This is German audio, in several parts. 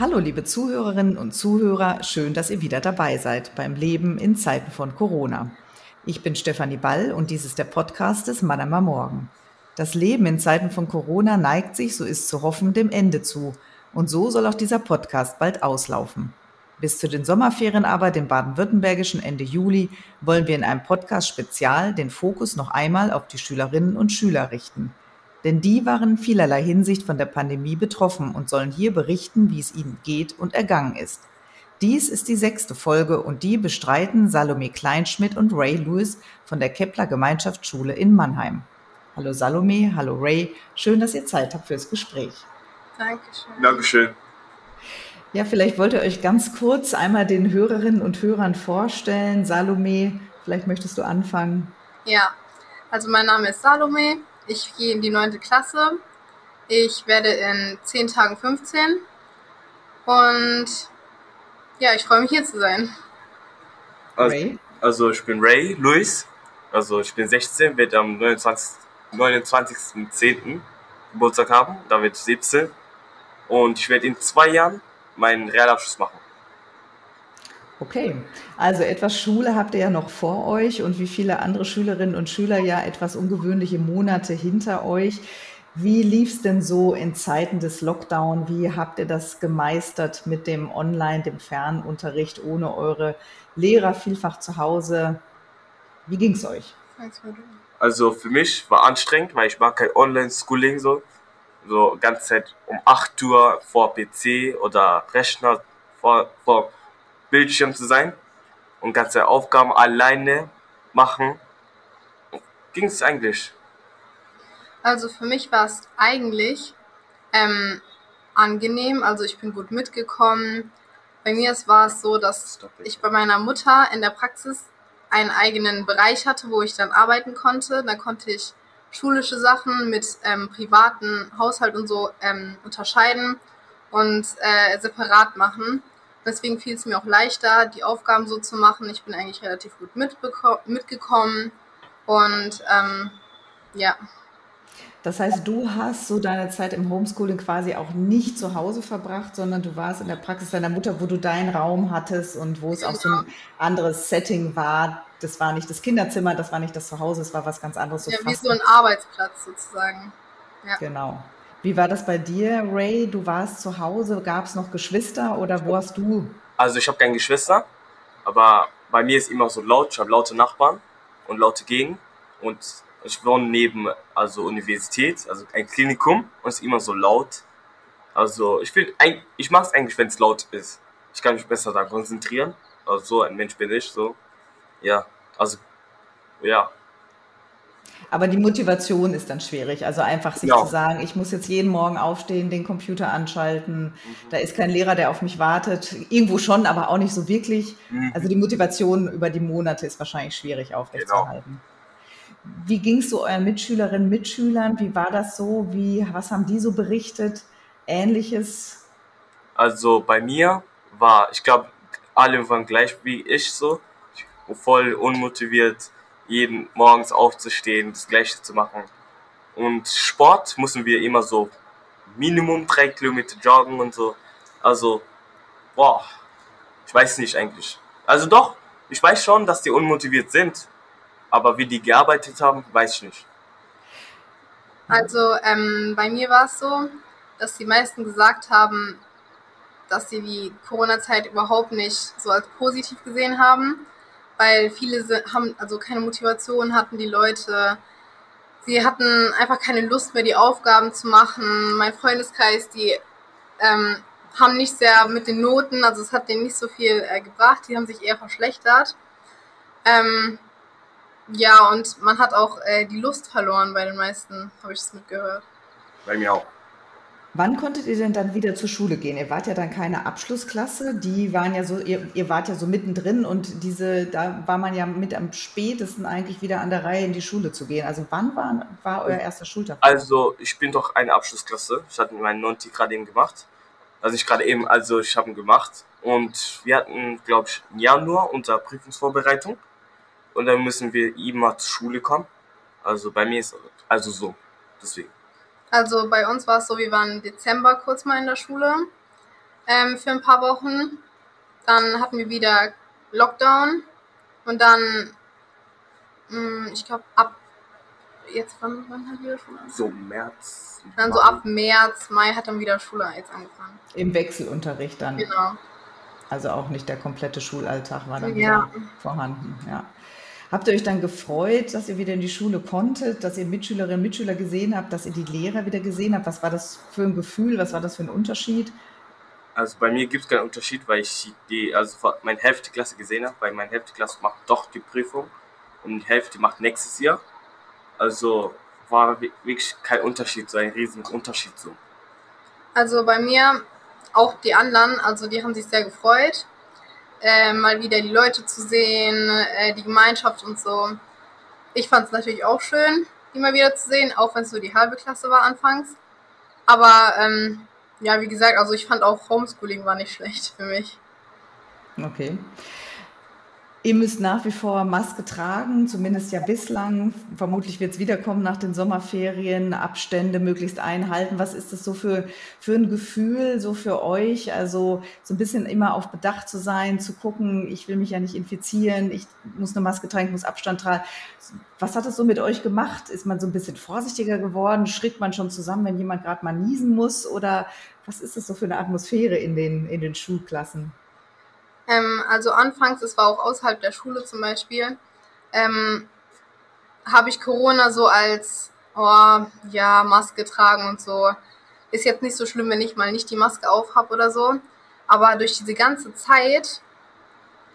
Hallo liebe Zuhörerinnen und Zuhörer, schön, dass ihr wieder dabei seid beim Leben in Zeiten von Corona. Ich bin Stefanie Ball und dies ist der Podcast des Manama Morgen. Das Leben in Zeiten von Corona neigt sich, so ist zu hoffen, dem Ende zu. Und so soll auch dieser Podcast bald auslaufen. Bis zu den Sommerferien aber, dem baden-württembergischen Ende Juli, wollen wir in einem Podcast Spezial den Fokus noch einmal auf die Schülerinnen und Schüler richten. Denn die waren in vielerlei Hinsicht von der Pandemie betroffen und sollen hier berichten, wie es ihnen geht und ergangen ist. Dies ist die sechste Folge und die bestreiten Salome Kleinschmidt und Ray Lewis von der Kepler Gemeinschaftsschule in Mannheim. Hallo Salome, hallo Ray, schön, dass ihr Zeit habt fürs Gespräch. Dankeschön. Dankeschön. Ja, vielleicht wollt ihr euch ganz kurz einmal den Hörerinnen und Hörern vorstellen. Salome, vielleicht möchtest du anfangen. Ja, also mein Name ist Salome, ich gehe in die neunte Klasse. Ich werde in zehn Tagen 15. Und ja, ich freue mich hier zu sein. Also, Ray? also ich bin Ray Luis. Also ich bin 16, werde am 29.10. 29 Geburtstag haben. Da wird 17. Und ich werde in zwei Jahren meinen Realabschluss machen. Okay, also etwas Schule habt ihr ja noch vor euch und wie viele andere Schülerinnen und Schüler ja etwas ungewöhnliche Monate hinter euch. Wie lief es denn so in Zeiten des Lockdown? Wie habt ihr das gemeistert mit dem Online, dem Fernunterricht ohne eure Lehrer vielfach zu Hause? Wie ging es euch? Also für mich war anstrengend, weil ich mag kein Online-Schooling so. So ganze Zeit um 8 Uhr vor PC oder Rechner vor, vor Bildschirm zu sein und ganze Aufgaben alleine machen. Ging es eigentlich? Also für mich war es eigentlich ähm, angenehm. Also ich bin gut mitgekommen. Bei mir war es so, dass ich bei meiner Mutter in der Praxis einen eigenen Bereich hatte, wo ich dann arbeiten konnte. Da konnte ich schulische Sachen mit ähm, privaten Haushalt und so ähm, unterscheiden und äh, separat machen. Deswegen fiel es mir auch leichter, die Aufgaben so zu machen. Ich bin eigentlich relativ gut mitgekommen und ähm, ja. Das heißt, du hast so deine Zeit im Homeschooling quasi auch nicht zu Hause verbracht, sondern du warst in der Praxis deiner Mutter, wo du deinen Raum hattest und wo es genau. auch so ein genau. anderes Setting war. Das war nicht das Kinderzimmer, das war nicht das Zuhause, es war was ganz anderes. So ja, wie so ein Arbeitsplatz sozusagen. Ja. Genau. Wie war das bei dir, Ray? Du warst zu Hause, gab es noch Geschwister oder wo hast du? Also ich habe keine Geschwister, aber bei mir ist immer so laut. Ich habe laute Nachbarn und laute Gegend und ich wohne neben also Universität, also ein Klinikum und es ist immer so laut. Also ich will, ich mag es eigentlich, wenn es laut ist. Ich kann mich besser da konzentrieren. Also so ein Mensch bin ich so. Ja, also ja. Aber die Motivation ist dann schwierig. Also einfach sich ja. zu sagen, ich muss jetzt jeden Morgen aufstehen, den Computer anschalten. Mhm. Da ist kein Lehrer, der auf mich wartet. Irgendwo schon, aber auch nicht so wirklich. Mhm. Also die Motivation über die Monate ist wahrscheinlich schwierig aufrechtzuerhalten. Genau. Wie ging es so euren Mitschülerinnen, Mitschülern? Wie war das so? Wie, was haben die so berichtet? Ähnliches? Also bei mir war, ich glaube, alle waren gleich wie ich so, voll unmotiviert, jeden morgens aufzustehen, das Gleiche zu machen. Und Sport müssen wir immer so Minimum drei Kilometer joggen und so. Also, boah, ich weiß nicht eigentlich. Also doch, ich weiß schon, dass die unmotiviert sind, aber wie die gearbeitet haben, weiß ich nicht. Also ähm, bei mir war es so, dass die meisten gesagt haben, dass sie die Corona-Zeit überhaupt nicht so als positiv gesehen haben, weil viele haben also keine Motivation hatten, die Leute. Sie hatten einfach keine Lust mehr, die Aufgaben zu machen. Mein Freundeskreis, die ähm, haben nicht sehr mit den Noten, also es hat denen nicht so viel äh, gebracht, die haben sich eher verschlechtert. Ähm, ja, und man hat auch äh, die Lust verloren bei den meisten, habe ich es mitgehört. Bei mir auch. Wann konntet ihr denn dann wieder zur Schule gehen? Ihr wart ja dann keine Abschlussklasse, die waren ja so, ihr, ihr wart ja so mittendrin und diese, da war man ja mit am spätesten eigentlich wieder an der Reihe in die Schule zu gehen. Also wann war, war euer erster Schultag? Also ich bin doch eine Abschlussklasse. Ich hatte meinen Nonti gerade eben gemacht. Also ich gerade eben, also ich habe ihn gemacht. Und wir hatten, glaube ich, im Januar unser Prüfungsvorbereitung und dann müssen wir immer zur Schule kommen. Also bei mir ist also so, deswegen. Also bei uns war es so, wir waren im Dezember kurz mal in der Schule. ähm, für ein paar Wochen. Dann hatten wir wieder Lockdown und dann, mh, mm, ich glaube, ab jetzt, wann, wann hat wieder Schule So März. Dann so ab März, Mai hat dann wieder Schule jetzt angefangen. Im Wechselunterricht dann. Genau. Also auch nicht der komplette Schulalltag war dann Ja. wieder vorhanden. Ja. Habt ihr euch dann gefreut, dass ihr wieder in die Schule konntet, dass ihr Mitschülerinnen und Mitschüler gesehen habt, dass ihr die Lehrer wieder gesehen habt? Was war das für ein Gefühl? Was war das für ein Unterschied? Also bei mir gibt es keinen Unterschied, weil ich die, also meine Hälfte Klasse gesehen habe, weil meine Hälfte Klasse macht doch die Prüfung und die Hälfte macht nächstes Jahr. Also war wi- wirklich kein Unterschied, so ein riesen Unterschied so. Also bei mir, auch die anderen, also die haben sich sehr gefreut, äh, mal wieder die Leute zu sehen, äh, die Gemeinschaft und so. Ich fand es natürlich auch schön, die mal wieder zu sehen, auch wenn es nur die halbe Klasse war anfangs. Aber ähm, ja, wie gesagt, also ich fand auch Homeschooling war nicht schlecht für mich. Okay. Ihr müsst nach wie vor Maske tragen, zumindest ja bislang. Vermutlich wird es wiederkommen nach den Sommerferien, Abstände möglichst einhalten. Was ist das so für, für ein Gefühl, so für euch? Also so ein bisschen immer auf Bedacht zu sein, zu gucken, ich will mich ja nicht infizieren, ich muss eine Maske tragen, ich muss Abstand tragen. Was hat das so mit euch gemacht? Ist man so ein bisschen vorsichtiger geworden? Schrickt man schon zusammen, wenn jemand gerade mal niesen muss? Oder was ist das so für eine Atmosphäre in den, in den Schulklassen? Ähm, also anfangs, es war auch außerhalb der Schule zum Beispiel, ähm, habe ich Corona so als, oh, ja, Maske tragen und so. Ist jetzt nicht so schlimm, wenn ich mal nicht die Maske auf habe oder so. Aber durch diese ganze Zeit,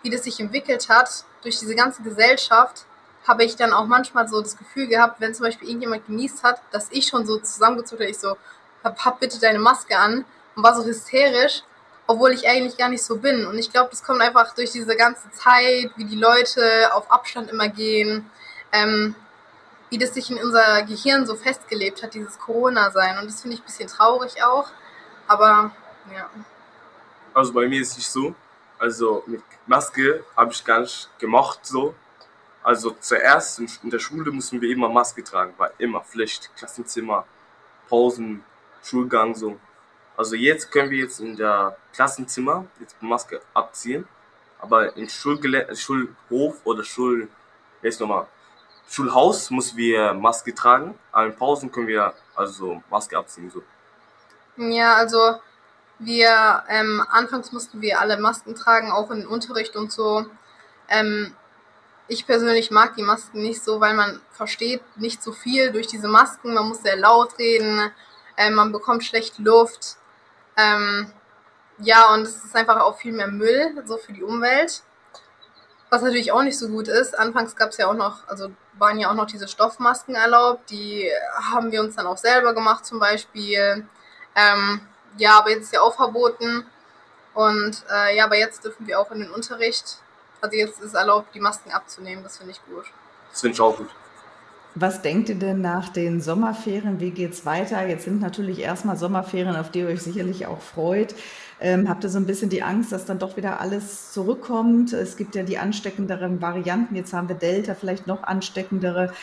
wie das sich entwickelt hat, durch diese ganze Gesellschaft, habe ich dann auch manchmal so das Gefühl gehabt, wenn zum Beispiel irgendjemand genießt hat, dass ich schon so zusammengezuckt habe, ich so, hab, hab bitte deine Maske an und war so hysterisch, obwohl ich eigentlich gar nicht so bin. Und ich glaube, das kommt einfach durch diese ganze Zeit, wie die Leute auf Abstand immer gehen, ähm, wie das sich in unser Gehirn so festgelebt hat, dieses Corona-Sein. Und das finde ich ein bisschen traurig auch. Aber ja. Also bei mir ist es nicht so. Also mit Maske habe ich gar nicht gemacht so. Also zuerst in der Schule mussten wir immer Maske tragen, war immer Pflicht. Klassenzimmer, Pausen, Schulgang so. Also jetzt können wir jetzt in der Klassenzimmer jetzt Maske abziehen, aber im Schulhof oder Schul, jetzt nochmal, Schulhaus müssen wir Maske tragen, in Pausen können wir also Maske abziehen so. Ja, also wir, ähm, anfangs mussten wir alle Masken tragen, auch im Unterricht und so. Ähm, ich persönlich mag die Masken nicht so, weil man versteht nicht so viel durch diese Masken. Man muss sehr laut reden, ähm, man bekommt schlecht Luft. Ähm, ja, und es ist einfach auch viel mehr Müll, so für die Umwelt. Was natürlich auch nicht so gut ist. Anfangs gab es ja auch noch, also waren ja auch noch diese Stoffmasken erlaubt. Die haben wir uns dann auch selber gemacht zum Beispiel. Ähm, ja, aber jetzt ist ja auch verboten. Und äh, ja, aber jetzt dürfen wir auch in den Unterricht. Also jetzt ist erlaubt, die Masken abzunehmen. Das finde ich gut. Das finde ich auch gut. Was denkt ihr denn nach den Sommerferien? Wie geht's weiter? Jetzt sind natürlich erstmal Sommerferien, auf die ihr euch sicherlich auch freut. Ähm, habt ihr so ein bisschen die Angst, dass dann doch wieder alles zurückkommt? Es gibt ja die ansteckenderen Varianten. Jetzt haben wir Delta, vielleicht noch ansteckendere.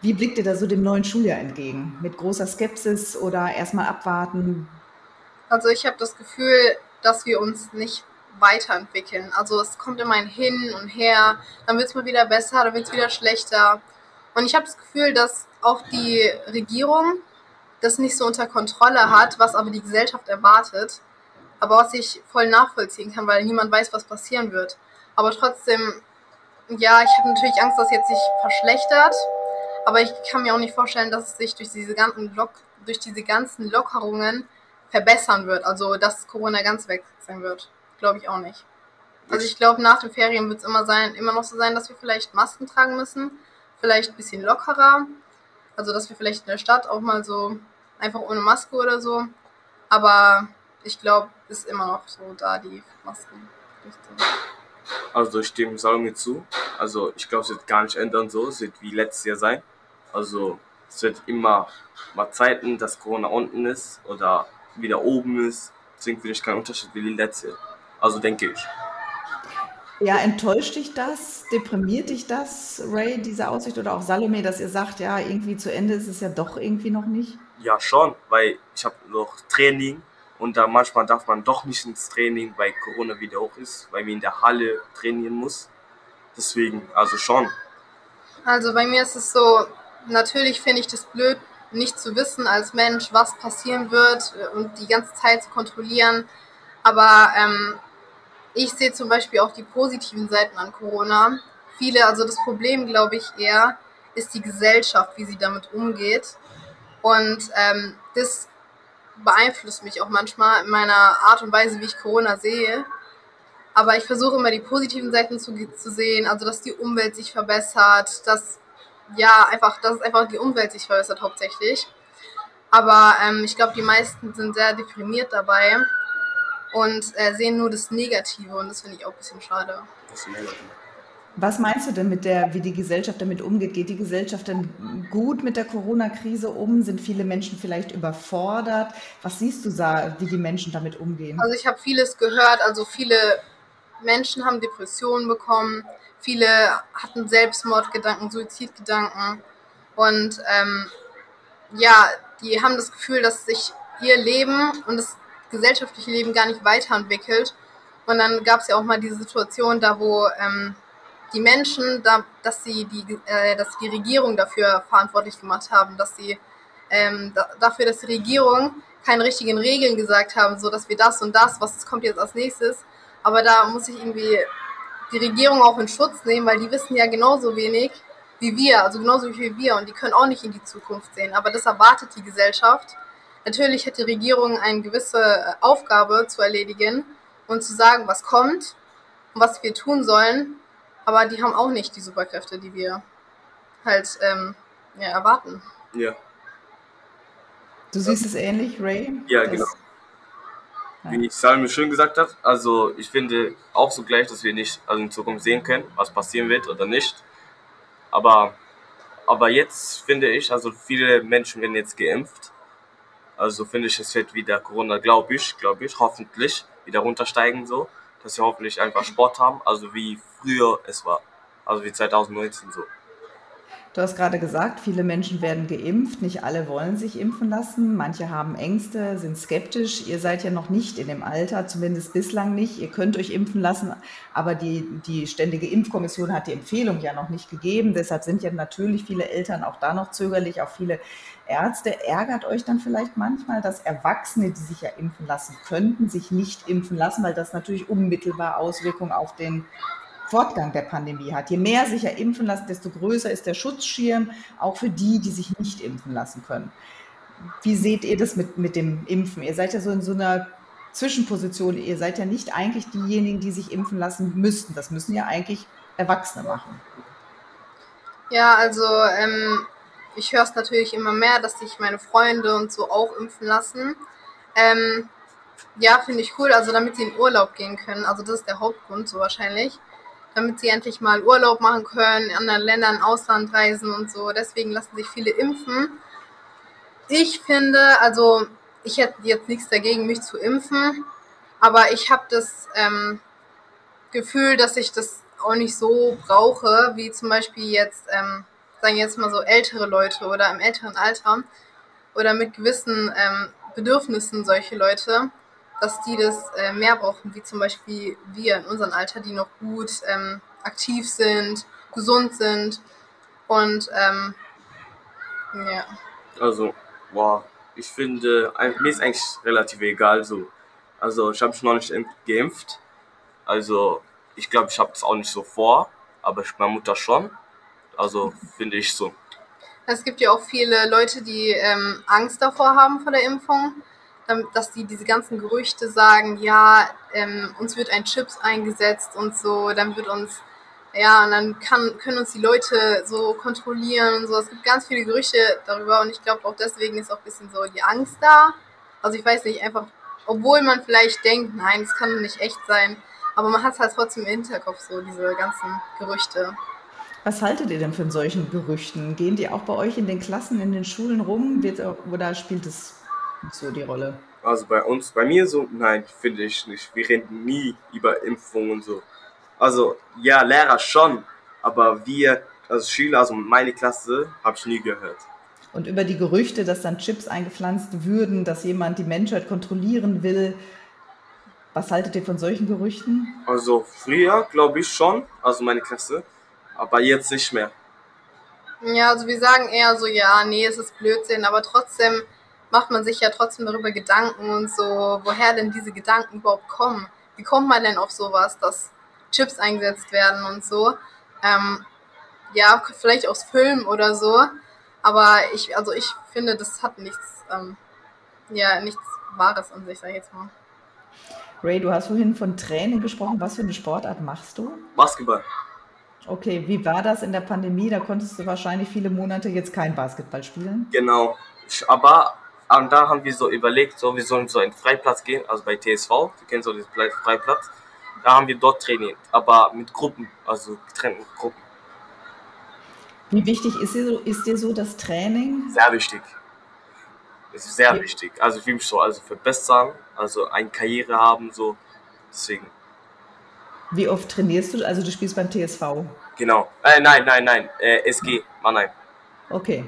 Wie blickt ihr da so dem neuen Schuljahr entgegen? Mit großer Skepsis oder erstmal abwarten? Also ich habe das Gefühl, dass wir uns nicht weiterentwickeln. Also es kommt immer ein Hin und Her, dann wird es mal wieder besser, dann wird es wieder schlechter. Und ich habe das Gefühl, dass auch die Regierung das nicht so unter Kontrolle hat, was aber die Gesellschaft erwartet. Aber was ich voll nachvollziehen kann, weil niemand weiß, was passieren wird. Aber trotzdem, ja, ich habe natürlich Angst, dass es jetzt sich verschlechtert. Aber ich kann mir auch nicht vorstellen, dass es sich durch diese ganzen, Lock durch diese ganzen Lockerungen verbessern wird. Also, dass Corona ganz weg sein wird. Glaube ich auch nicht. Also, ich glaube, nach den Ferien wird es immer, immer noch so sein, dass wir vielleicht Masken tragen müssen. Vielleicht ein bisschen lockerer. Also, dass wir vielleicht in der Stadt auch mal so einfach ohne Maske oder so. Aber ich glaube, ist immer noch so da, die Masken. Also ich stimme Salome zu. Also ich glaube, es wird gar nicht ändern so. Es wird wie letztes Jahr sein. Also es wird immer mal Zeiten, dass Corona unten ist oder wieder oben ist. Deswegen finde ich keinen Unterschied wie letztes Jahr. Also denke ich. Ja, enttäuscht dich das? Deprimiert dich das, Ray, diese Aussicht? Oder auch Salome, dass ihr sagt, ja, irgendwie zu Ende ist es ja doch irgendwie noch nicht? Ja, schon, weil ich habe noch Training Und da manchmal darf man doch nicht ins Training, weil Corona wieder hoch ist, weil man in der Halle trainieren muss. Deswegen, also schon. Also bei mir ist es so, natürlich finde ich das blöd, nicht zu wissen als Mensch, was passieren wird und die ganze Zeit zu kontrollieren. Aber ähm, ich sehe zum Beispiel auch die positiven Seiten an Corona. Viele, also das Problem, glaube ich, eher ist die Gesellschaft, wie sie damit umgeht. Und ähm, das beeinflusst mich auch manchmal in meiner Art und Weise, wie ich Corona sehe. Aber ich versuche immer die positiven Seiten zu, zu sehen, also dass die Umwelt sich verbessert, dass ja einfach, dass einfach die Umwelt sich verbessert hauptsächlich. Aber ähm, ich glaube, die meisten sind sehr deprimiert dabei und äh, sehen nur das Negative und das finde ich auch ein bisschen schade. Was meinst du denn mit der, wie die Gesellschaft damit umgeht? Geht die Gesellschaft denn gut mit der Corona-Krise um? Sind viele Menschen vielleicht überfordert? Was siehst du da, wie die Menschen damit umgehen? Also ich habe vieles gehört. Also viele Menschen haben Depressionen bekommen. Viele hatten Selbstmordgedanken, Suizidgedanken. Und ähm, ja, die haben das Gefühl, dass sich ihr Leben und das gesellschaftliche Leben gar nicht weiterentwickelt. Und dann gab es ja auch mal diese Situation da, wo ähm, die Menschen, da, dass sie die, äh, dass die Regierung dafür verantwortlich gemacht haben, dass sie ähm, da, dafür, dass die Regierung keine richtigen Regeln gesagt haben, so dass wir das und das, was kommt jetzt als nächstes. Aber da muss ich irgendwie die Regierung auch in Schutz nehmen, weil die wissen ja genauso wenig wie wir, also genauso wie wir und die können auch nicht in die Zukunft sehen. Aber das erwartet die Gesellschaft. Natürlich hat die Regierung eine gewisse äh, Aufgabe zu erledigen und zu sagen, was kommt und was wir tun sollen. Aber die haben auch nicht die Superkräfte, die wir halt ähm, ja, erwarten. Ja. Du siehst es ähnlich, Ray? Ja, das, genau. Wie Salme schön gesagt hat, also ich finde auch so gleich, dass wir nicht also in Zukunft sehen können, was passieren wird oder nicht. Aber, aber jetzt finde ich, also viele Menschen werden jetzt geimpft. Also finde ich, es wird wieder Corona, glaube ich, glaube ich, hoffentlich wieder runtersteigen so dass wir hoffentlich einfach Sport haben, also wie früher es war, also wie 2019 so. Du hast gerade gesagt, viele Menschen werden geimpft, nicht alle wollen sich impfen lassen, manche haben Ängste, sind skeptisch. Ihr seid ja noch nicht in dem Alter, zumindest bislang nicht. Ihr könnt euch impfen lassen, aber die, die Ständige Impfkommission hat die Empfehlung ja noch nicht gegeben. Deshalb sind ja natürlich viele Eltern auch da noch zögerlich, auch viele Ärzte. Ärgert euch dann vielleicht manchmal, dass Erwachsene, die sich ja impfen lassen könnten, sich nicht impfen lassen, weil das natürlich unmittelbar Auswirkungen auf den Fortgang der Pandemie hat. Je mehr sich ja impfen lassen, desto größer ist der Schutzschirm, auch für die, die sich nicht impfen lassen können. Wie seht ihr das mit, mit dem Impfen? Ihr seid ja so in so einer Zwischenposition. Ihr seid ja nicht eigentlich diejenigen, die sich impfen lassen müssten. Das müssen ja eigentlich Erwachsene machen. Ja, also ähm, ich höre es natürlich immer mehr, dass sich meine Freunde und so auch impfen lassen. Ähm, ja, finde ich cool, also damit sie in Urlaub gehen können. Also das ist der Hauptgrund so wahrscheinlich damit sie endlich mal Urlaub machen können, in anderen Ländern, Ausland reisen und so. Deswegen lassen sich viele impfen. Ich finde, also ich hätte jetzt nichts dagegen, mich zu impfen, aber ich habe das ähm, Gefühl, dass ich das auch nicht so brauche, wie zum Beispiel jetzt, ähm, sagen jetzt mal so ältere Leute oder im älteren Alter oder mit gewissen ähm, Bedürfnissen solche Leute dass die das äh, mehr brauchen, wie zum Beispiel wir in unserem Alter, die noch gut ähm, aktiv sind, gesund sind und ähm, ja. Also, wow, ich finde, mir ist eigentlich relativ egal so. Also ich habe mich noch nicht geimpft. Also ich glaube, ich habe es auch nicht so vor, aber meine Mutter schon. Also finde ich so. Es gibt ja auch viele Leute, die ähm, Angst davor haben vor der Impfung dass die diese ganzen Gerüchte sagen, ja, ähm, uns wird ein Chips eingesetzt und so, dann wird uns, ja, und dann kann, können uns die Leute so kontrollieren und so. Es gibt ganz viele Gerüchte darüber und ich glaube auch deswegen ist auch ein bisschen so die Angst da. Also ich weiß nicht, einfach, obwohl man vielleicht denkt, nein, es kann nicht echt sein, aber man hat es halt trotzdem im Hinterkopf, so diese ganzen Gerüchte. Was haltet ihr denn von solchen Gerüchten? Gehen die auch bei euch in den Klassen, in den Schulen rum? Wird, oder spielt es so die Rolle? Also bei uns, bei mir so, nein, finde ich nicht. Wir reden nie über Impfungen und so. Also ja, Lehrer schon, aber wir, also Schüler, also meine Klasse, habe ich nie gehört. Und über die Gerüchte, dass dann Chips eingepflanzt würden, dass jemand die Menschheit kontrollieren will. Was haltet ihr von solchen Gerüchten? Also früher glaube ich schon, also meine Klasse, aber jetzt nicht mehr. Ja, also wir sagen eher so, ja, nee, es ist Blödsinn, aber trotzdem macht man sich ja trotzdem darüber Gedanken und so, woher denn diese Gedanken überhaupt kommen. Wie kommt man denn auf sowas, dass Chips eingesetzt werden und so? Ähm, ja, vielleicht aus Film oder so, aber ich, also ich finde, das hat nichts, ähm, ja, nichts Wahres an sich, sag ich jetzt mal. Ray, du hast vorhin von Training gesprochen. Was für eine Sportart machst du? Basketball. Okay, wie war das in der Pandemie? Da konntest du wahrscheinlich viele Monate jetzt kein Basketball spielen. Genau. Aber und da haben wir so überlegt, so wir sollen so einen Freiplatz gehen, also bei TSV, du kennst so diesen Freiplatz. Da haben wir dort trainiert, aber mit Gruppen, also getrennten Gruppen. Wie wichtig ist dir so, ist dir so das Training? Sehr wichtig. Es ist sehr ja. wichtig. Also ich will mich so also verbessern, also eine Karriere haben, so deswegen. Wie oft trainierst du? Also du spielst beim TSV? Genau. Äh, nein, nein, nein. Äh, SG, Mannheim. Okay.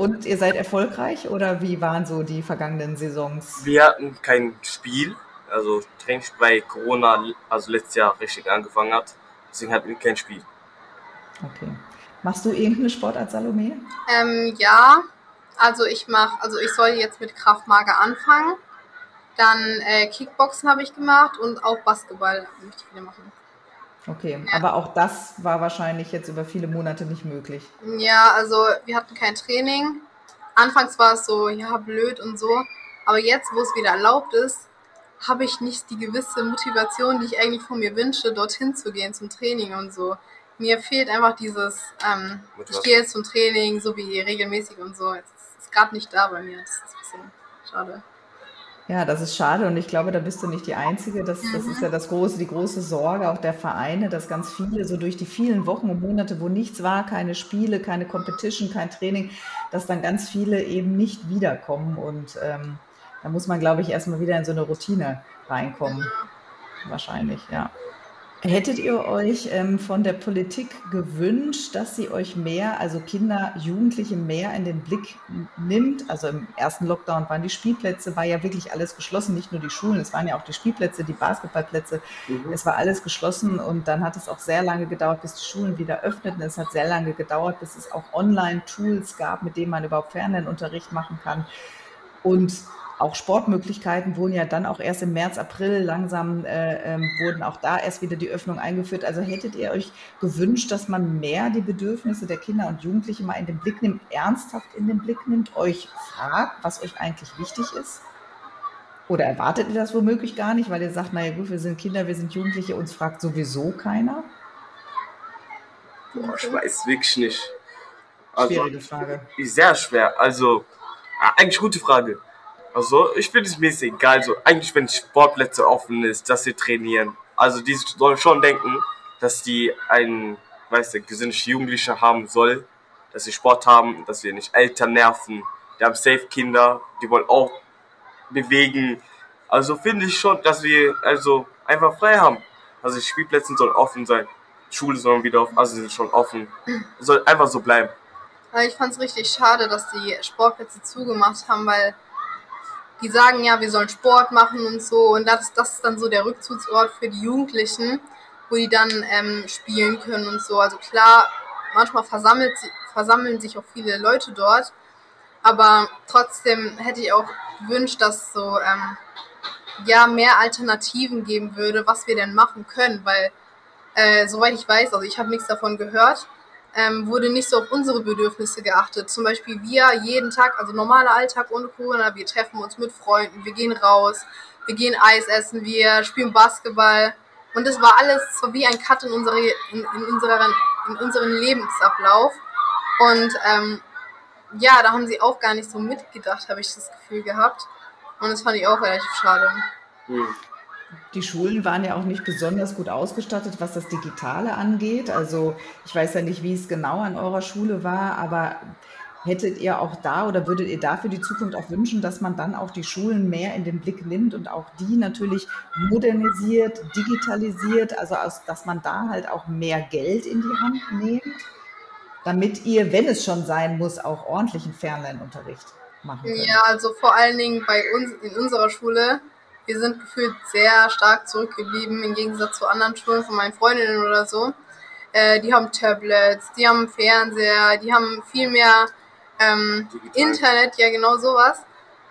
Und ihr seid erfolgreich oder wie waren so die vergangenen Saisons? Wir hatten kein Spiel, also Training bei Corona, also letztes Jahr richtig angefangen hat. Deswegen hatten wir kein Spiel. Okay. Machst du irgendeine Sportart, Salome? Ähm, ja, also ich mache, also ich soll jetzt mit Kraftmager anfangen. Dann äh, Kickboxen habe ich gemacht und auch Basketball möchte ich wieder machen. Okay, aber auch das war wahrscheinlich jetzt über viele Monate nicht möglich. Ja, also wir hatten kein Training. Anfangs war es so, ja, blöd und so. Aber jetzt, wo es wieder erlaubt ist, habe ich nicht die gewisse Motivation, die ich eigentlich von mir wünsche, dorthin zu gehen zum Training und so. Mir fehlt einfach dieses, ähm, ich gehe jetzt zum Training, so wie regelmäßig und so. Es ist gerade nicht da bei mir. Das ist ein bisschen schade. Ja, das ist schade und ich glaube, da bist du nicht die Einzige. Das, das ist ja das große, die große Sorge auch der Vereine, dass ganz viele so durch die vielen Wochen und Monate, wo nichts war, keine Spiele, keine Competition, kein Training, dass dann ganz viele eben nicht wiederkommen und ähm, da muss man, glaube ich, erstmal wieder in so eine Routine reinkommen. Wahrscheinlich, ja. Hättet ihr euch ähm, von der Politik gewünscht, dass sie euch mehr, also Kinder, Jugendliche mehr in den Blick nimmt? Also im ersten Lockdown waren die Spielplätze, war ja wirklich alles geschlossen, nicht nur die Schulen, es waren ja auch die Spielplätze, die Basketballplätze, mhm. es war alles geschlossen und dann hat es auch sehr lange gedauert, bis die Schulen wieder öffneten. Es hat sehr lange gedauert, bis es auch Online-Tools gab, mit denen man überhaupt Fernlernunterricht machen kann. Und auch Sportmöglichkeiten wurden ja dann auch erst im März, April langsam, äh, ähm, wurden auch da erst wieder die Öffnung eingeführt. Also hättet ihr euch gewünscht, dass man mehr die Bedürfnisse der Kinder und Jugendlichen mal in den Blick nimmt, ernsthaft in den Blick nimmt, euch fragt, was euch eigentlich wichtig ist? Oder erwartet ihr das womöglich gar nicht, weil ihr sagt, naja gut, wir sind Kinder, wir sind Jugendliche, uns fragt sowieso keiner? Boah, ich weiß wirklich nicht. Also, Schwierige Frage. Sehr schwer. Also, eigentlich gute Frage. Also, ich finde es mir ist egal. So, eigentlich, wenn Sportplätze offen ist, dass sie trainieren. Also, die sollen schon denken, dass die einen, weißt du, gesunde Jugendliche haben soll, dass sie Sport haben, dass wir nicht Eltern nerven. Die haben safe Kinder, die wollen auch bewegen. Also finde ich schon, dass wir also einfach frei haben. Also die Spielplätze sollen offen sein. Schule sollen wieder offen, also sie sind schon offen. Soll einfach so bleiben. Ich fand es richtig schade, dass die Sportplätze zugemacht haben, weil die sagen ja, wir sollen Sport machen und so. Und das, das ist dann so der Rückzugsort für die Jugendlichen, wo die dann ähm, spielen können und so. Also klar, manchmal versammelt, versammeln sich auch viele Leute dort. Aber trotzdem hätte ich auch gewünscht, dass so ähm, ja mehr Alternativen geben würde, was wir denn machen können, weil äh, soweit ich weiß, also ich habe nichts davon gehört, ähm, wurde nicht so auf unsere Bedürfnisse geachtet. Zum Beispiel wir jeden Tag, also normaler Alltag ohne Corona, wir treffen uns mit Freunden, wir gehen raus, wir gehen Eis essen, wir spielen Basketball. Und das war alles so wie ein Cut in, unsere, in, in, unseren, in unseren Lebensablauf. Und ähm, ja, da haben sie auch gar nicht so mitgedacht, habe ich das Gefühl gehabt. Und das fand ich auch relativ schade. Hm. Die Schulen waren ja auch nicht besonders gut ausgestattet, was das Digitale angeht. Also ich weiß ja nicht, wie es genau an eurer Schule war, aber hättet ihr auch da oder würdet ihr da für die Zukunft auch wünschen, dass man dann auch die Schulen mehr in den Blick nimmt und auch die natürlich modernisiert, digitalisiert, also dass man da halt auch mehr Geld in die Hand nimmt? damit ihr, wenn es schon sein muss, auch ordentlichen Fernlernunterricht machen könnt? Ja, also vor allen Dingen bei uns in unserer Schule. Wir sind gefühlt sehr stark zurückgeblieben im Gegensatz zu anderen Schulen von meinen Freundinnen oder so. Äh, die haben Tablets, die haben Fernseher, die haben viel mehr ähm, Internet, ja genau sowas.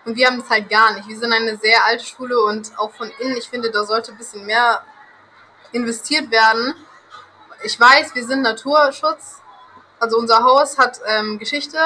Und wir haben das halt gar nicht. Wir sind eine sehr alte Schule und auch von innen, ich finde, da sollte ein bisschen mehr investiert werden. Ich weiß, wir sind Naturschutz. Also unser Haus hat ähm, Geschichte,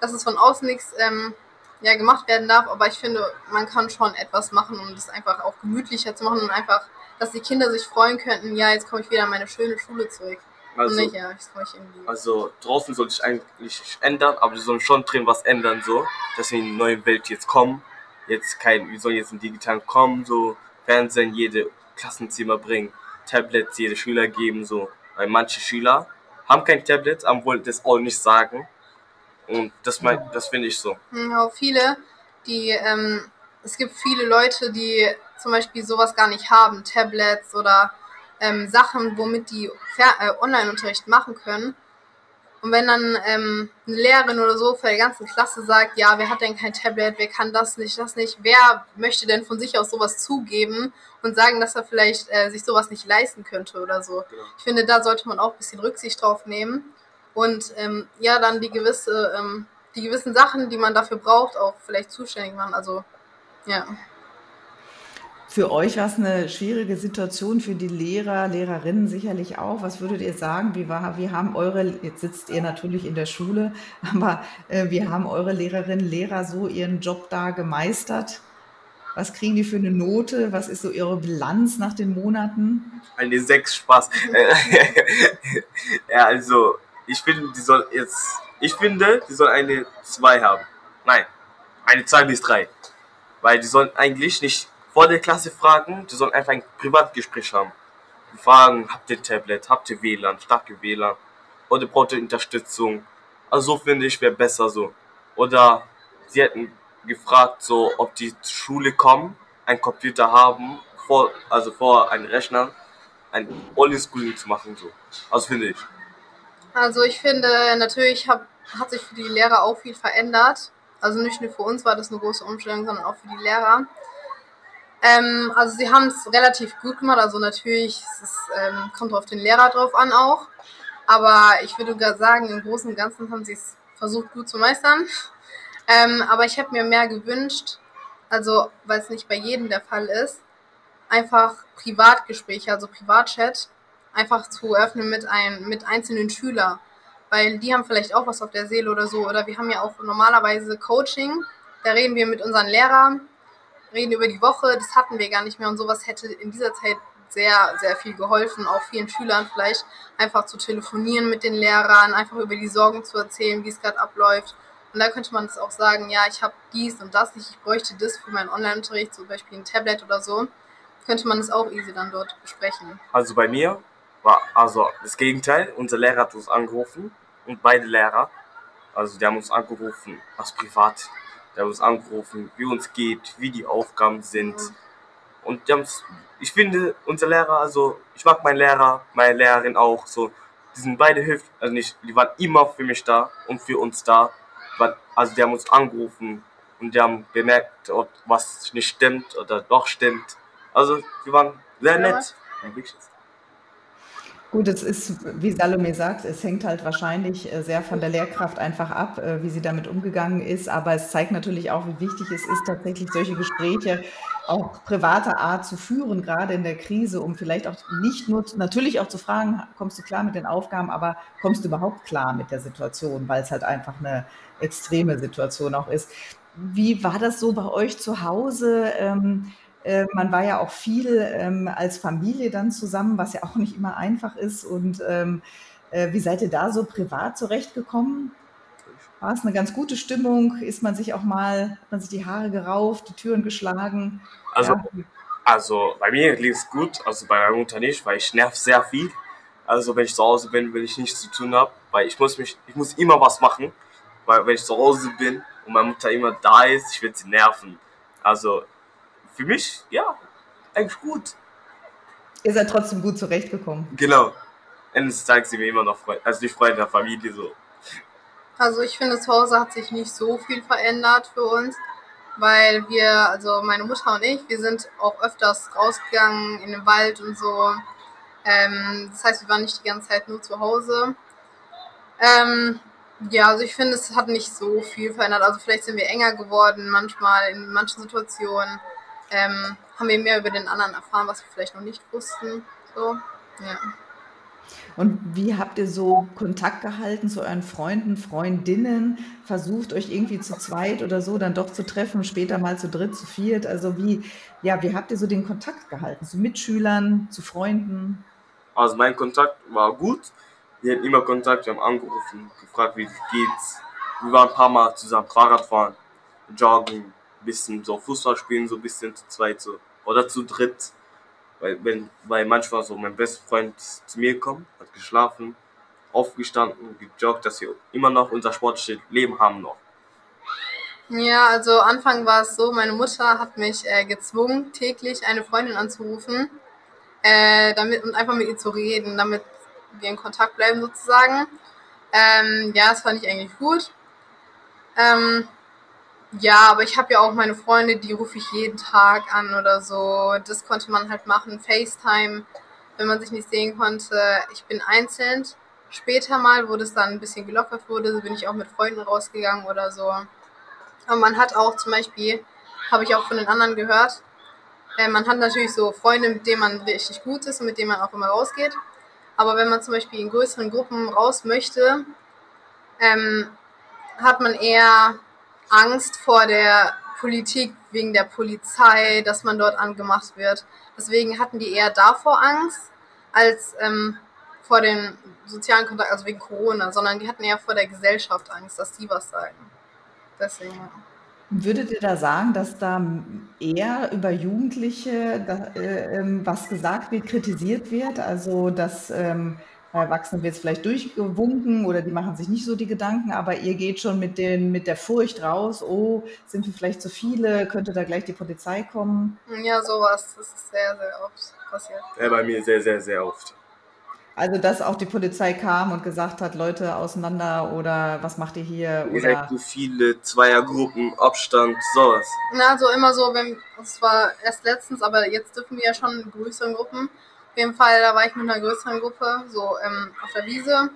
dass es von außen nichts ähm, ja, gemacht werden darf, aber ich finde, man kann schon etwas machen, um das einfach auch gemütlicher zu machen und einfach, dass die Kinder sich freuen könnten, ja, jetzt komme ich wieder an meine schöne Schule zurück. Also, und nicht, ja, ich freue mich irgendwie. also draußen soll sich eigentlich nicht ändern, aber wir sollen schon drin was ändern, so, dass wir in die neue Welt jetzt kommen. Jetzt kein, wir sollen jetzt in digitalen kommen, so Fernsehen jede Klassenzimmer bringen, Tablets jede Schüler geben, so, weil manche Schüler haben kein Tablet, aber wollen das auch nicht sagen. Und das, mein, das finde ich so. Ja, viele, die, ähm, es gibt viele Leute, die zum Beispiel sowas gar nicht haben, Tablets oder ähm, Sachen, womit die äh, Online-Unterricht machen können. Und wenn dann ähm, eine Lehrerin oder so für die ganze Klasse sagt, ja, wer hat denn kein Tablet, wer kann das nicht, das nicht, wer möchte denn von sich aus sowas zugeben und sagen, dass er vielleicht äh, sich sowas nicht leisten könnte oder so. Genau. Ich finde, da sollte man auch ein bisschen Rücksicht drauf nehmen und ähm, ja, dann die gewisse, ähm, die gewissen Sachen, die man dafür braucht, auch vielleicht zuständig machen. Also ja. Für euch war es eine schwierige Situation, für die Lehrer, Lehrerinnen sicherlich auch. Was würdet ihr sagen? Wie, war, wie haben eure, jetzt sitzt ihr natürlich in der Schule, aber äh, wie haben eure Lehrerinnen, Lehrer so ihren Job da gemeistert? Was kriegen die für eine Note? Was ist so ihre Bilanz nach den Monaten? Eine 6 Spaß. ja, also, ich finde, die soll jetzt, ich finde, die soll eine 2 haben. Nein, eine 2 bis 3. Weil die sollen eigentlich nicht vor der Klasse fragen, die sollen einfach ein Privatgespräch haben. Die fragen, habt ihr Tablet, habt ihr WLAN, starke WLAN? Oder braucht ihr Unterstützung? Also so finde ich, wäre besser so. Oder sie hätten gefragt, so, ob die zur Schule kommen, einen Computer haben, vor, also vor einem Rechner, ein Ollie-Schooling zu machen, so. Also finde ich. Also ich finde, natürlich hab, hat sich für die Lehrer auch viel verändert. Also nicht nur für uns war das eine große Umstellung, sondern auch für die Lehrer. Ähm, also sie haben es relativ gut gemacht. Also natürlich, es ähm, kommt auf den Lehrer drauf an auch. Aber ich würde sagen, im Großen und Ganzen haben sie es versucht gut zu meistern. Ähm, aber ich hätte mir mehr gewünscht, also weil es nicht bei jedem der Fall ist, einfach Privatgespräche, also Privatchat, einfach zu öffnen mit, ein, mit einzelnen Schülern. Weil die haben vielleicht auch was auf der Seele oder so. Oder wir haben ja auch normalerweise Coaching. Da reden wir mit unseren Lehrern, reden über die Woche. Das hatten wir gar nicht mehr. Und sowas hätte in dieser Zeit sehr, sehr viel geholfen, auch vielen Schülern vielleicht einfach zu telefonieren mit den Lehrern, einfach über die Sorgen zu erzählen, wie es gerade abläuft. Und da könnte man es auch sagen, ja, ich habe dies und das nicht, ich bräuchte das für meinen Online-Unterricht, zum Beispiel ein Tablet oder so. Könnte man es auch easy dann dort besprechen. Also bei mir war also das Gegenteil. Unser Lehrer hat uns angerufen und beide Lehrer, also die haben uns angerufen, was privat, die haben uns angerufen, wie uns geht, wie die Aufgaben sind. Und die haben's, ich finde, unser Lehrer, also ich mag meinen Lehrer, meine Lehrerin auch, so, die sind beide hilft, also nicht, die waren immer für mich da und für uns da. Weil- Also die haben uns angerufen und die haben bemerkt, ob was nicht stimmt oder doch stimmt. Also die waren sehr nett. Ja. Gut, es ist, wie Salome sagt, es hängt halt wahrscheinlich äh, sehr von der Lehrkraft einfach ab, äh, wie sie damit umgegangen ist. Aber es zeigt natürlich auch, wie wichtig es ist, tatsächlich solche Gespräche auch privater Art zu führen, gerade in der Krise, um vielleicht auch nicht nur, natürlich auch zu fragen, kommst du klar mit den Aufgaben, aber kommst du überhaupt klar mit der Situation, weil es halt einfach eine extreme Situation auch ist. Wie war das so bei euch zu Hause? Ähm, äh, man war ja auch viel ähm, als Familie dann zusammen, was ja auch nicht immer einfach ist. Und ähm, äh, wie seid ihr da so privat zurechtgekommen? War es eine ganz gute Stimmung? Ist man sich auch mal, hat man sich die Haare gerauft, die Türen geschlagen? Also, Ja. also bei mir lief es gut, also bei meiner Mutter nicht, weil ich nerv sehr viel. Also wenn ich zu Hause bin, will ich nichts zu tun haben, weil ich muss mich, ich muss immer was machen, weil wenn ich zu Hause bin und meine Mutter immer da ist, ich will sie nerven. Also für mich, ja, eigentlich gut. Ihr seid trotzdem gut zurechtgekommen. Genau. Ende des Tages sind wir immer noch Freunde, also die Freunde der Familie so. Also ich finde, zu Hause hat sich nicht so viel verändert für uns, weil wir, also meine Mutter und ich, wir sind auch öfters rausgegangen in den Wald und so. Ähm, das heißt, wir waren nicht die ganze Zeit nur zu Hause. Ähm, ja, also ich finde, es hat nicht so viel verändert. Also vielleicht sind wir enger geworden, manchmal in manchen Situationen ähm, haben wir mehr über den anderen erfahren, was wir vielleicht noch nicht wussten. So, ja. Und wie habt ihr so Kontakt gehalten zu euren Freunden, Freundinnen? Versucht euch irgendwie zu zweit oder so dann doch zu treffen, später mal zu dritt, zu viert? Also wie, ja, wie habt ihr so den Kontakt gehalten? Zu Mitschülern, zu Freunden? Also mein Kontakt war gut. Wir hatten immer Kontakt, wir haben angerufen, gefragt, wie es geht. Wir waren ein paar Mal zusammen Fahrrad fahren, joggen, bisschen so Fußball spielen, so ein bisschen zu zweit so. Oder zu dritt. Weil, wenn, weil manchmal so mein bester Freund zu mir kommt, hat geschlafen, aufgestanden, gejoggt, dass wir immer noch unser sportliches Leben haben noch. Ja, also Anfang war es so, meine Mutter hat mich äh, gezwungen, täglich eine Freundin anzurufen äh, damit, und einfach mit ihr zu reden, damit wir in Kontakt bleiben sozusagen. Ähm, ja, das fand ich eigentlich gut. Ähm, ja, aber ich habe ja auch meine Freunde, die rufe ich jeden Tag an oder so. Das konnte man halt machen. FaceTime, wenn man sich nicht sehen konnte. Ich bin einzeln. Später mal, wo das dann ein bisschen gelockert wurde, bin ich auch mit Freunden rausgegangen oder so. Aber man hat auch zum Beispiel, habe ich auch von den anderen gehört, äh, man hat natürlich so Freunde, mit denen man richtig gut ist und mit denen man auch immer rausgeht. Aber wenn man zum Beispiel in größeren Gruppen raus möchte, ähm, hat man eher Angst vor der Politik wegen der Polizei, dass man dort angemacht wird. Deswegen hatten die eher davor Angst als ähm, vor den sozialen Kontakt, also wegen Corona, sondern die hatten eher vor der Gesellschaft Angst, dass die was sagen. Deswegen. Würdet ihr da sagen, dass da eher über Jugendliche da, äh, ähm, was gesagt wird, kritisiert wird? Also, dass ähm, bei Erwachsenen wird es vielleicht durchgewunken oder die machen sich nicht so die Gedanken, aber ihr geht schon mit, den, mit der Furcht raus, oh, sind wir vielleicht zu viele, könnte da gleich die Polizei kommen? Ja, sowas, das ist sehr, sehr oft passiert. Ja, bei mir sehr, sehr, sehr oft. Also, dass auch die Polizei kam und gesagt hat, Leute auseinander oder was macht ihr hier? Ihr seid zu viele, Zweiergruppen, Abstand, sowas. Na, also immer so, wenn, das war erst letztens, aber jetzt dürfen wir ja schon in größeren Gruppen. Jeden Fall, da war ich mit einer größeren Gruppe, so ähm, auf der Wiese.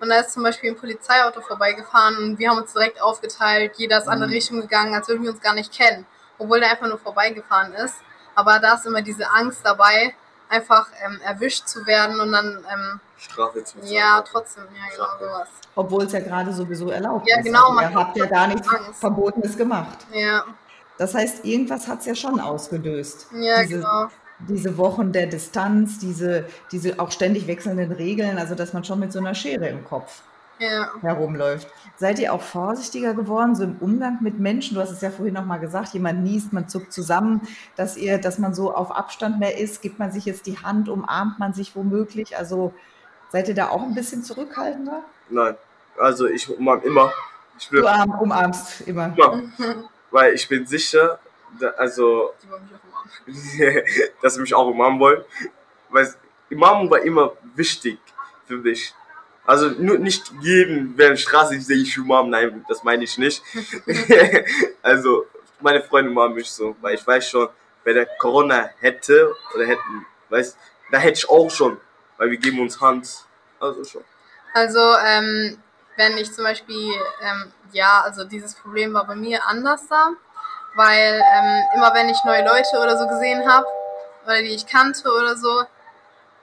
Und da ist zum Beispiel ein Polizeiauto vorbeigefahren und wir haben uns direkt aufgeteilt, jeder ist andere mhm. Richtung gegangen, als würden wir uns gar nicht kennen, obwohl der einfach nur vorbeigefahren ist. Aber da ist immer diese Angst dabei, einfach ähm, erwischt zu werden und dann ähm, Strafe zu zahlen. Ja, trotzdem, ja, genau sowas. Obwohl es ja gerade sowieso erlaubt ja, ist. Genau, also, ihr habt ja gar nichts Angst. Verbotenes gemacht. Ja. Das heißt, irgendwas hat es ja schon ausgelöst. Ja, diese, genau. Diese Wochen der Distanz, diese, diese auch ständig wechselnden Regeln, also dass man schon mit so einer Schere im Kopf ja. herumläuft. Seid ihr auch vorsichtiger geworden, so im Umgang mit Menschen? Du hast es ja vorhin nochmal gesagt, jemand niest, man zuckt zusammen, dass ihr, dass man so auf Abstand mehr ist, gibt man sich jetzt die Hand, umarmt man sich womöglich? Also seid ihr da auch ein bisschen zurückhaltender? Nein, also ich umarm immer. Ich will, du umarm, umarmst immer. immer. Weil ich bin sicher, da, also, dass sie mich auch umarmen wollen. Weil Umarmung war immer wichtig für mich. Also nur nicht jeden, wer in Straße sehe ich umarmen, nein, das meine ich nicht. also meine Freunde umarmen mich so, weil ich weiß schon, wenn der Corona hätte oder hätten, weiß, da hätte ich auch schon, weil wir geben uns Hand, also schon. Also ähm, wenn ich zum Beispiel, ähm, ja, also dieses Problem war bei mir anders da, weil ähm, immer wenn ich neue Leute oder so gesehen habe oder die ich kannte oder so,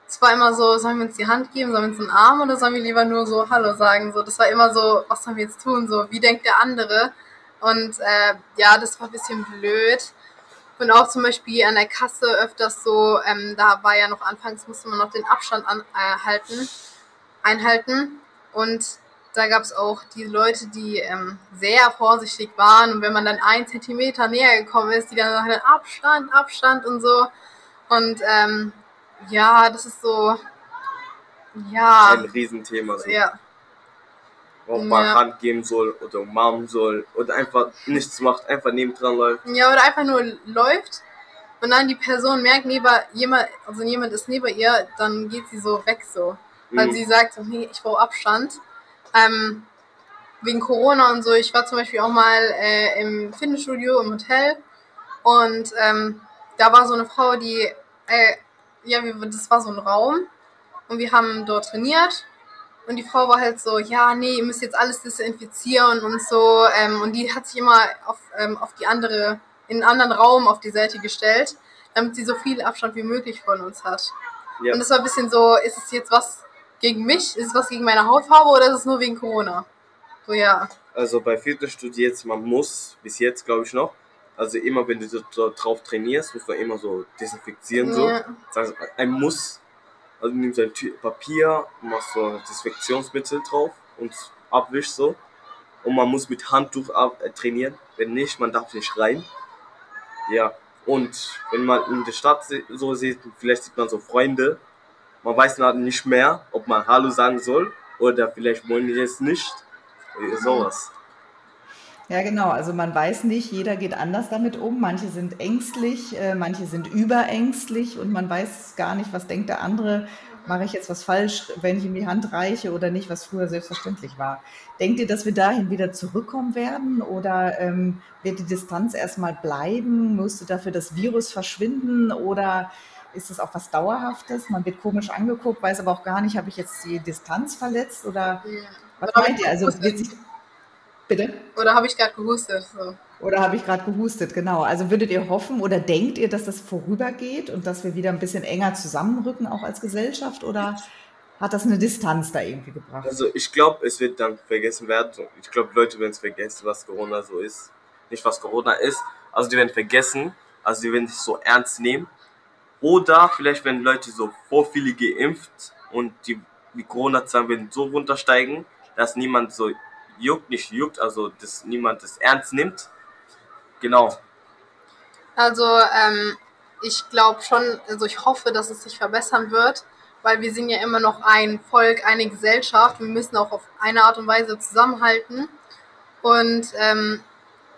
es war immer so, sollen wir uns die Hand geben, sollen wir uns einen Arm oder sollen wir lieber nur so Hallo sagen? So, das war immer so, was sollen wir jetzt tun? So, wie denkt der andere? Und äh, ja, das war ein bisschen blöd. Und auch zum Beispiel an der Kasse öfters so, ähm, da war ja noch anfangs, musste man noch den Abstand anhalten, äh, einhalten. Und da gab es auch die Leute, die ähm, sehr vorsichtig waren. Und wenn man dann einen Zentimeter näher gekommen ist, die dann sagten, Abstand, Abstand und so. Und ähm, ja, das ist so. Ja. Ein Riesenthema. So. Ja. Warum man ja. Hand geben soll oder umarmen soll oder einfach nichts macht, einfach nebendran läuft. Ja, oder einfach nur läuft und dann die Person merkt, neben jemand, also jemand ist neben ihr, dann geht sie so weg so. weil sie sagt, nee, ich brauche Abstand. Ähm, wegen Corona und so. Ich war zum Beispiel auch mal äh, im Fitnessstudio im Hotel und ähm, da war so eine Frau, die, äh, ja, das war so ein Raum und wir haben dort trainiert und die Frau war halt so, ja, nee, ihr müsst jetzt alles desinfizieren und so. Ähm, und die hat sich immer auf, ähm, auf die andere, in einen anderen Raum auf die Seite gestellt, damit sie so viel Abstand wie möglich von uns hat. Ja. Und das war ein bisschen so, ist es jetzt was gegen mich? Ist es was gegen meine Hautfarbe oder ist es nur wegen Corona? So, ja. Also bei Fitnessstudio jetzt, man muss, bis jetzt glaube ich noch, also immer wenn du so drauf trainierst, muss man immer so desinfizieren, so. Ja. Heißt, ein Muss. Also du nimmst ein Papier, machst so Desinfektionsmittel drauf und abwischst so. Und man muss mit Handtuch ab, äh, trainieren. Wenn nicht, man darf nicht rein. Ja. Und wenn man in der Stadt so sieht, vielleicht sieht man so Freunde. Man weiß nicht mehr, ob man Hallo sagen soll oder vielleicht wollen die es nicht sowas. Ja, genau. Also man weiß nicht, jeder geht anders damit um. Manche sind ängstlich, äh, manche sind überängstlich und man weiß gar nicht, was denkt der andere. Mache ich jetzt was falsch, wenn ich ihm die Hand reiche oder nicht, was früher selbstverständlich war. Denkt ihr, dass wir dahin wieder zurückkommen werden oder ähm, wird die Distanz erstmal bleiben? Musste dafür das Virus verschwinden oder ist es auch was Dauerhaftes? Man wird komisch angeguckt, weiß aber auch gar nicht, habe ich jetzt die Distanz verletzt oder ja. was meint ihr? Also wird sich, bitte? Oder habe ich gerade gehustet? So. Oder habe ich gerade gehustet, genau. Also würdet ihr hoffen oder denkt ihr, dass das vorübergeht und dass wir wieder ein bisschen enger zusammenrücken, auch als Gesellschaft? Oder hat das eine Distanz da irgendwie gebracht? Also ich glaube, es wird dann vergessen werden. Ich glaube, Leute werden es vergessen, was Corona so ist. Nicht was Corona ist. Also die werden vergessen. Also die werden sich so ernst nehmen. Oder vielleicht werden Leute so vor viele geimpft und die, die Corona-Zahlen werden so runtersteigen, dass niemand so juckt, nicht juckt, also dass niemand das ernst nimmt. Genau. Also ähm, ich glaube schon, also ich hoffe, dass es sich verbessern wird, weil wir sind ja immer noch ein Volk, eine Gesellschaft. Wir müssen auch auf eine Art und Weise zusammenhalten. Und ähm,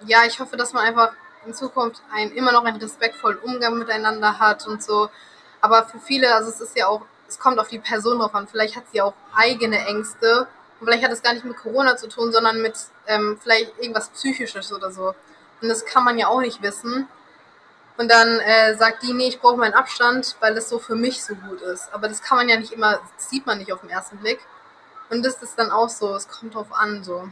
ja, ich hoffe, dass man einfach in Zukunft ein, immer noch einen respektvollen Umgang miteinander hat und so. Aber für viele, also es ist ja auch, es kommt auf die Person drauf an. Vielleicht hat sie auch eigene Ängste. Und vielleicht hat es gar nicht mit Corona zu tun, sondern mit ähm, vielleicht irgendwas Psychisches oder so. Und das kann man ja auch nicht wissen. Und dann äh, sagt die, nee, ich brauche meinen Abstand, weil es so für mich so gut ist. Aber das kann man ja nicht immer, das sieht man nicht auf den ersten Blick. Und das ist dann auch so, es kommt drauf an, so.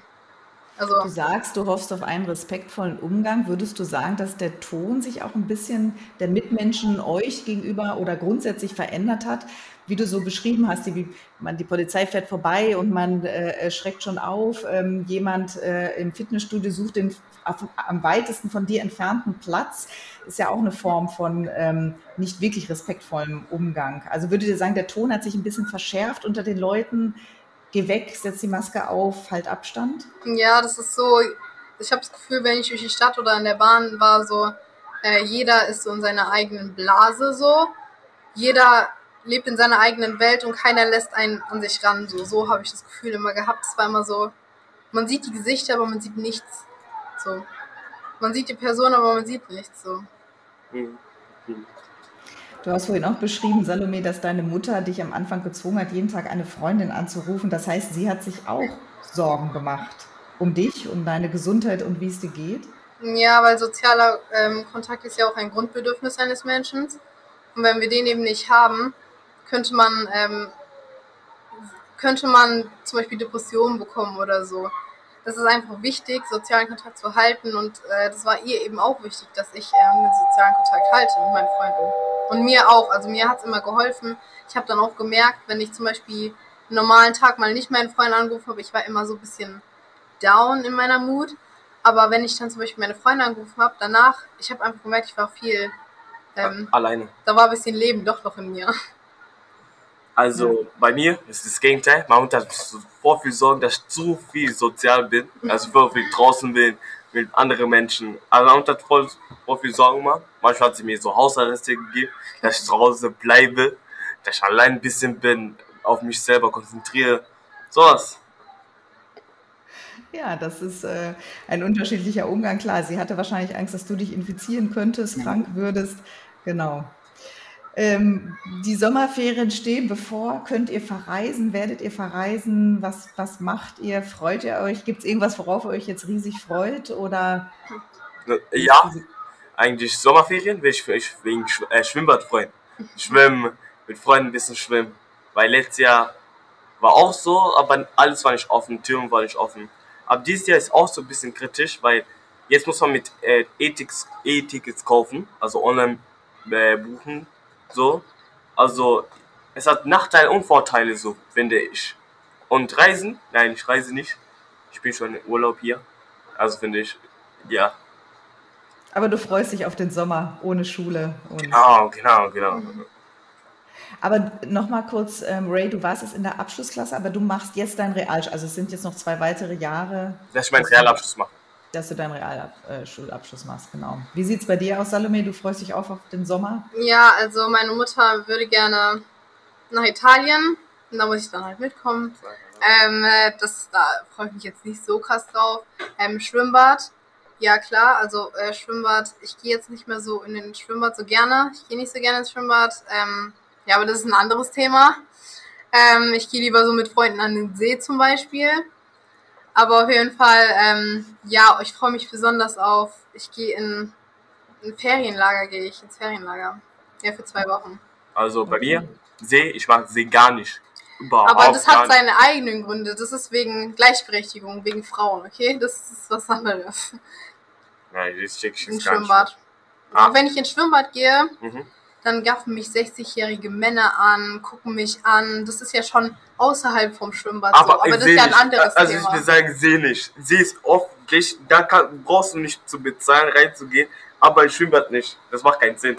Also, du sagst, du hoffst auf einen respektvollen Umgang. Würdest du sagen, dass der Ton sich auch ein bisschen der Mitmenschen euch gegenüber oder grundsätzlich verändert hat? Wie du so beschrieben hast, die, man, die Polizei fährt vorbei und man äh, schreckt schon auf. Ähm, jemand äh, im Fitnessstudio sucht den auf, am weitesten von dir entfernten Platz. Ist ja auch eine Form von ähm, nicht wirklich respektvollem Umgang. Also würdet ihr sagen, der Ton hat sich ein bisschen verschärft unter den Leuten? Geh weg, setz die Maske auf, halt Abstand? Ja, das ist so, ich habe das Gefühl, wenn ich durch die Stadt oder in der Bahn war, so, äh, jeder ist so in seiner eigenen Blase so. Jeder lebt in seiner eigenen Welt und keiner lässt einen an sich ran. So, so habe ich das Gefühl immer gehabt. Es war immer so, man sieht die Gesichter, aber man sieht nichts. So. Man sieht die Person, aber man sieht nichts. So. Mhm. Mhm. Du hast vorhin auch beschrieben, Salome, dass deine Mutter dich am Anfang gezwungen hat, jeden Tag eine Freundin anzurufen. Das heißt, sie hat sich auch Sorgen gemacht um dich, um deine Gesundheit und wie es dir geht? Ja, weil sozialer ähm, Kontakt ist ja auch ein Grundbedürfnis eines Menschen. Und wenn wir den eben nicht haben, könnte man, ähm, könnte man zum Beispiel Depressionen bekommen oder so. Das ist einfach wichtig, sozialen Kontakt zu halten und äh, das war ihr eben auch wichtig, dass ich ähm, den sozialen Kontakt halte mit meinen Freunden. Und mir auch. Also mir hat es immer geholfen. Ich habe dann auch gemerkt, wenn ich zum Beispiel einen normalen Tag mal nicht meinen Freund angerufen habe, ich war immer so ein bisschen down in meiner Mut. Aber wenn ich dann zum Beispiel meine Freunde angerufen habe, danach, ich habe einfach gemerkt, ich war viel ähm, alleine. Da war ein bisschen Leben doch noch in mir. Also ja. bei mir ist das Gegenteil. Mutter hat so viel Sorgen, dass ich zu viel sozial bin. Also voll viel draußen bin, mit anderen Menschen. Also Mutter hat voll, voll viel Sorgen gemacht. Manchmal hat sie mir so Hausarreste gegeben, dass ich zu Hause bleibe, dass ich allein ein bisschen bin, auf mich selber konzentriere. Sowas. Ja, das ist äh, ein unterschiedlicher Umgang. Klar, sie hatte wahrscheinlich Angst, dass du dich infizieren könntest, krank würdest. Genau. Ähm, die Sommerferien stehen bevor. Könnt ihr verreisen? Werdet ihr verreisen? Was, was macht ihr? Freut ihr euch? Gibt es irgendwas, worauf ihr euch jetzt riesig freut? Oder ja, eigentlich Sommerferien will ich mich wegen Sch äh, Schwimmbad freuen. Schwimmen, mit Freunden ein bisschen schwimmen. Weil letztes Jahr war auch so, aber alles war nicht offen, Türen waren nicht offen. Aber dieses Jahr ist auch so ein bisschen kritisch, weil jetzt muss man mit äh, E-Tickets kaufen, also online äh, buchen so. Also, es hat Nachteile und Vorteile, so, finde ich. Und Reisen? Nein, ich reise nicht. Ich bin schon im Urlaub hier. Also finde ich, ja. Aber du freust dich auf den Sommer ohne Schule. genau, genau, genau. Aber nochmal kurz, ähm, Ray, du warst jetzt in der Abschlussklasse, aber du machst jetzt dein Realschulabschluss. Also es sind jetzt noch zwei weitere Jahre. Dass ich meinen Realabschluss mache dass du deinen Realschulabschluss machst, genau. Wie sieht es bei dir aus, Salome? Du freust dich auch auf den Sommer? Ja, also meine Mutter würde gerne nach Italien und da muss ich dann halt mitkommen. Ähm, das, da freue ich mich jetzt nicht so krass drauf. Ähm, Schwimmbad, ja klar, also äh, Schwimmbad, ich gehe jetzt nicht mehr so in den Schwimmbad so gerne. Ich gehe nicht so gerne ins Schwimmbad. Ähm, ja, aber das ist ein anderes Thema. Ähm, ich gehe lieber so mit Freunden an den See zum Beispiel. Aber auf jeden Fall, ähm, ja, ich freue mich besonders auf, ich gehe in ein Ferienlager, gehe ich ins Ferienlager. Ja, für zwei Wochen. Also bei mir, See, ich mag See gar nicht. Überhaupt Aber das hat seine eigenen Gründe. Das ist wegen Gleichberechtigung, wegen Frauen, okay? Das ist was anderes. Nein, das check ich jetzt Im Schwimmbad. Ah. Wenn ich ins Schwimmbad gehe, mhm dann gaffen mich 60-jährige Männer an, gucken mich an. Das ist ja schon außerhalb vom Schwimmbad aber, so. Aber das ist ja ein anderes also Thema. Also ich will sagen, sehe nicht. Sie ist öffentlich, da kann, brauchst du nicht zu bezahlen, reinzugehen, aber im Schwimmbad nicht. Das macht keinen Sinn.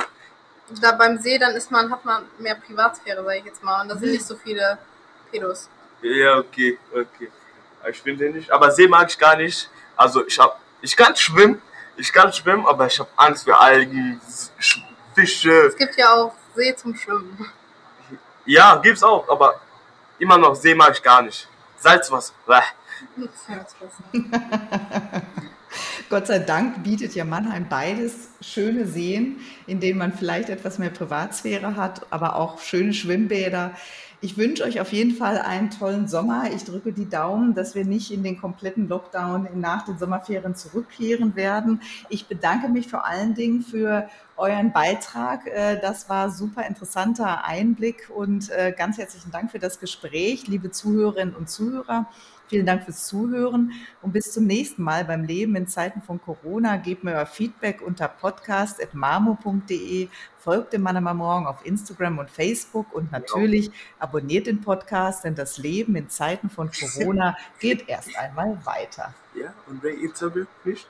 Da beim See, dann ist man, hat man mehr Privatsphäre, sag ich jetzt mal. Und da sind nicht so viele Pedos. Ja, okay, okay. Ich finde nicht. Aber See mag ich gar nicht. Also ich hab, ich kann schwimmen, ich kann schwimmen, aber ich habe Angst für Algen, Fische. Es gibt ja auch See zum Schwimmen. Ja, gibt's auch, aber immer noch See mag ich gar nicht. Salzwasser. Salzwasser. Gott sei Dank bietet ja Mannheim beides schöne Seen, in denen man vielleicht etwas mehr Privatsphäre hat, aber auch schöne Schwimmbäder. Ich wünsche euch auf jeden Fall einen tollen Sommer. Ich drücke die Daumen, dass wir nicht in den kompletten Lockdown nach den Sommerferien zurückkehren werden. Ich bedanke mich vor allen Dingen für euren Beitrag. Äh, das war super interessanter Einblick und äh, ganz herzlichen Dank für das Gespräch, liebe Zuhörerinnen und Zuhörer. Vielen Dank fürs Zuhören und bis zum nächsten Mal beim Leben in Zeiten von Corona. Gebt mir euer Feedback unter podcast.marmo.de, folgt dem Mann am Morgen auf Instagram und Facebook und natürlich abonniert den Podcast, denn das Leben in Zeiten von Corona geht erst einmal weiter. Ja, und wer Instagram nicht?